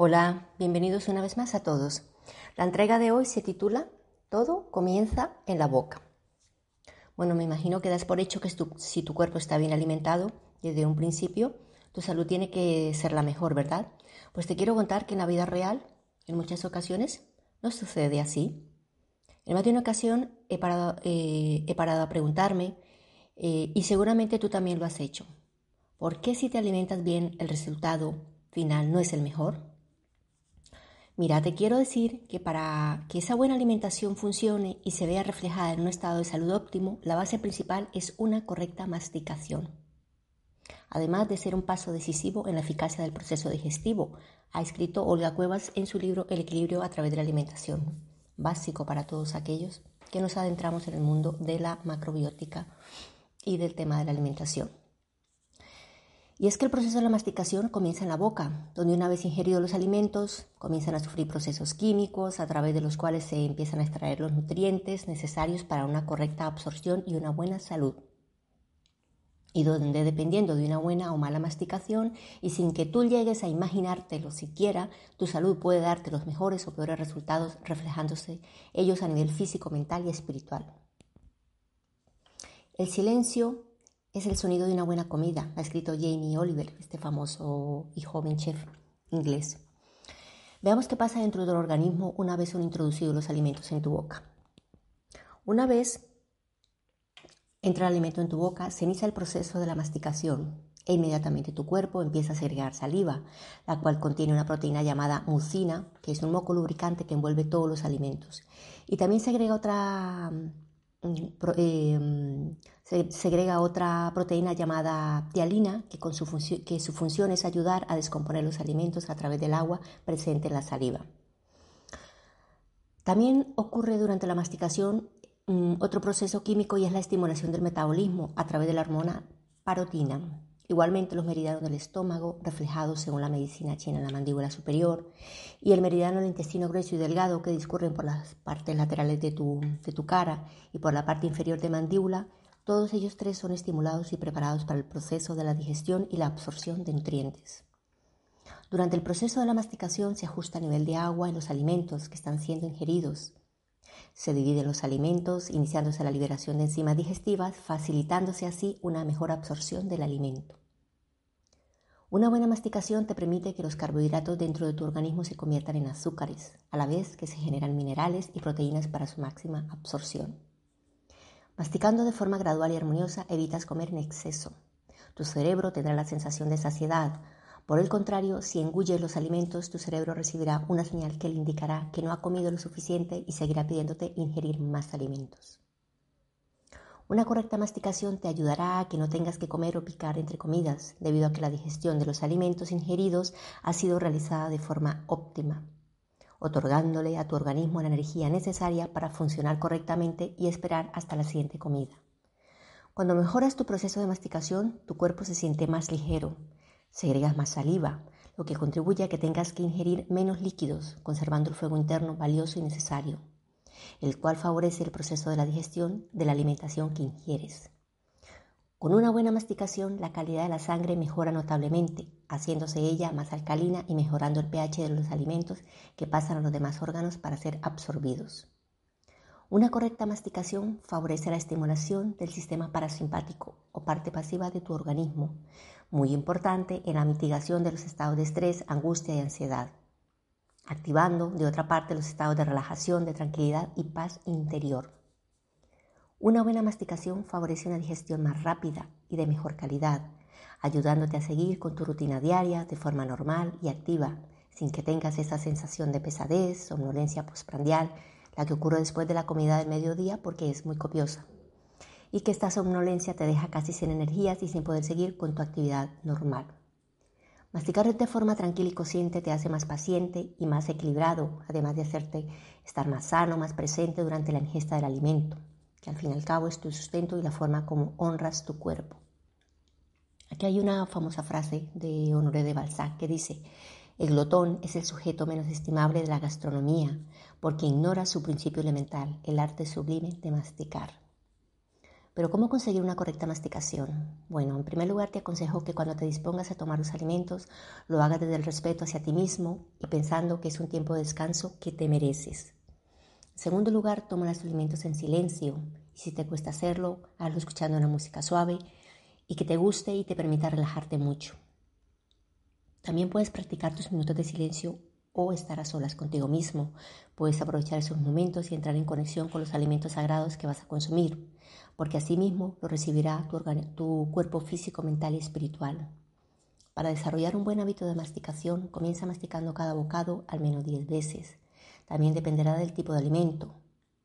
Hola, bienvenidos una vez más a todos. La entrega de hoy se titula Todo comienza en la boca. Bueno, me imagino que das por hecho que si tu cuerpo está bien alimentado desde un principio, tu salud tiene que ser la mejor, ¿verdad? Pues te quiero contar que en la vida real, en muchas ocasiones, no sucede así. En más de una ocasión he parado, eh, a preguntarme, eh, y seguramente tú también lo has hecho, ¿por qué si te alimentas bien el resultado final no es el mejor? Mira, te quiero decir que para que esa buena alimentación funcione y se vea reflejada en un estado de salud óptimo, la base principal es una correcta masticación. Además de ser un paso decisivo en la eficacia del proceso digestivo, ha escrito Olga Cuevas en su libro El equilibrio a través de la alimentación, básico para todos aquellos que nos adentramos en el mundo de la macrobiótica y del tema de la alimentación. Y es que el proceso de la masticación comienza en la boca, donde una vez ingeridos los alimentos comienzan a sufrir procesos químicos a través de los cuales se empiezan a extraer los nutrientes necesarios para una correcta absorción y una buena salud. Y donde dependiendo de una buena o mala masticación y sin que tú llegues a imaginártelo siquiera, tu salud puede darte los mejores o peores resultados reflejándose ellos a nivel físico, mental y espiritual. El silencio es el sonido de una buena comida, ha escrito Jamie Oliver, este famoso y joven chef inglés. Veamos qué pasa dentro del organismo una vez son introducidos los alimentos en tu boca. Una vez entra el alimento en tu boca, se inicia el proceso de la masticación e inmediatamente tu cuerpo empieza a segregar saliva, la cual contiene una proteína llamada mucina, que es un moco lubricante que envuelve todos los alimentos. Y también segrega otra Em, se segrega otra proteína llamada tialina, que, con su que su función es ayudar a descomponer los alimentos a través del agua presente en la saliva. También ocurre durante la masticación mm, otro proceso químico y es la estimulación del metabolismo a través de la hormona parotina. Igualmente los meridianos del estómago, reflejados según la medicina china en la mandíbula superior, y el meridiano del intestino grueso y delgado que discurren por las partes laterales de tu, de tu cara y por la parte inferior de mandíbula, todos ellos tres son estimulados y preparados para el proceso de la digestión y la absorción de nutrientes. Durante el proceso de la masticación se ajusta el nivel de agua en los alimentos que están siendo ingeridos. Se dividen los alimentos, iniciándose la liberación de enzimas digestivas, facilitándose así una mejor absorción del alimento. Una buena masticación te permite que los carbohidratos dentro de tu organismo se conviertan en azúcares, a la vez que se generan minerales y proteínas para su máxima absorción. Masticando de forma gradual y armoniosa evitas comer en exceso. Tu cerebro tendrá la sensación de saciedad. Por el contrario, si engulles los alimentos, tu cerebro recibirá una señal que le indicará que no ha comido lo suficiente y seguirá pidiéndote ingerir más alimentos. Una correcta masticación te ayudará a que no tengas que comer o picar entre comidas, debido a que la digestión de los alimentos ingeridos ha sido realizada de forma óptima, otorgándole a tu organismo la energía necesaria para funcionar correctamente y esperar hasta la siguiente comida. Cuando mejoras tu proceso de masticación, tu cuerpo se siente más ligero, segregas más saliva, lo que contribuye a que tengas que ingerir menos líquidos, conservando el fuego interno valioso y necesario el cual favorece el proceso de la digestión de la alimentación que ingieres. Con una buena masticación, la calidad de la sangre mejora notablemente, haciéndose ella más alcalina y mejorando el pH de los alimentos que pasan a los demás órganos para ser absorbidos. Una correcta masticación favorece la estimulación del sistema parasimpático o parte pasiva de tu organismo, muy importante en la mitigación de los estados de estrés, angustia y ansiedad activando de otra parte los estados de relajación, de tranquilidad y paz interior. Una buena masticación favorece una digestión más rápida y de mejor calidad, ayudándote a seguir con tu rutina diaria de forma normal y activa, sin que tengas esa sensación de pesadez, somnolencia postprandial, la que ocurre después de la comida del mediodía porque es muy copiosa, y que esta somnolencia te deja casi sin energías y sin poder seguir con tu actividad normal. Masticar de forma tranquila y consciente te hace más paciente y más equilibrado, además de hacerte estar más sano, más presente durante la ingesta del alimento, que al fin y al cabo es tu sustento y la forma como honras tu cuerpo. Aquí hay una famosa frase de Honoré de Balzac que dice, el glotón es el sujeto menos estimable de la gastronomía, porque ignora su principio elemental, el arte sublime de masticar. Pero ¿cómo conseguir una correcta masticación? Bueno, en primer lugar te aconsejo que cuando te dispongas a tomar los alimentos lo hagas desde el respeto hacia ti mismo y pensando que es un tiempo de descanso que te mereces. En segundo lugar, toma los alimentos en silencio y si te cuesta hacerlo, hazlo escuchando una música suave y que te guste y te permita relajarte mucho. También puedes practicar tus minutos de silencio o estar a solas contigo mismo. Puedes aprovechar esos momentos y entrar en conexión con los alimentos sagrados que vas a consumir porque asimismo lo recibirá tu, cuerpo físico, mental y espiritual. Para desarrollar un buen hábito de masticación, comienza masticando cada bocado al menos 10 veces. También dependerá del tipo de alimento.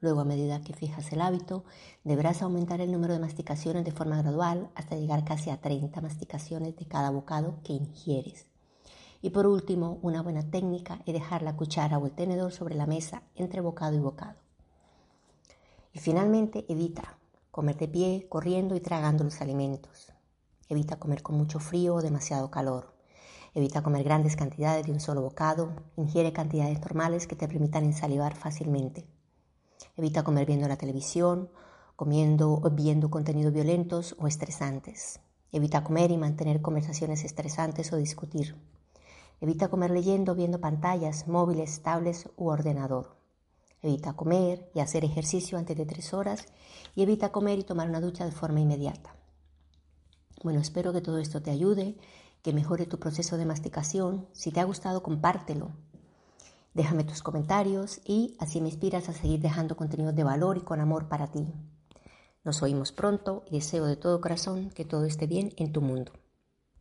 Luego, a medida que fijas el hábito, deberás aumentar el número de masticaciones de forma gradual hasta llegar casi a 30 masticaciones de cada bocado que ingieres. Y por último, una buena técnica es dejar la cuchara o el tenedor sobre la mesa entre bocado y bocado. Y finalmente, evita Comer de pie, corriendo y tragando los alimentos. Evita comer con mucho frío o demasiado calor. Evita comer grandes cantidades de un solo bocado. Ingiere cantidades normales que te permitan ensalivar fácilmente. Evita comer viendo la televisión, comiendo o viendo contenidos violentos o estresantes. Evita comer y mantener conversaciones estresantes o discutir. Evita comer leyendo viendo pantallas, móviles, tablets u ordenador. Evita comer y hacer ejercicio antes de tres horas y evita comer y tomar una ducha de forma inmediata. Bueno, espero que todo esto te ayude, que mejore tu proceso de masticación. Si te ha gustado, compártelo. Déjame tus comentarios y así me inspiras a seguir dejando contenido de valor y con amor para ti. Nos oímos pronto y deseo de todo corazón que todo esté bien en tu mundo.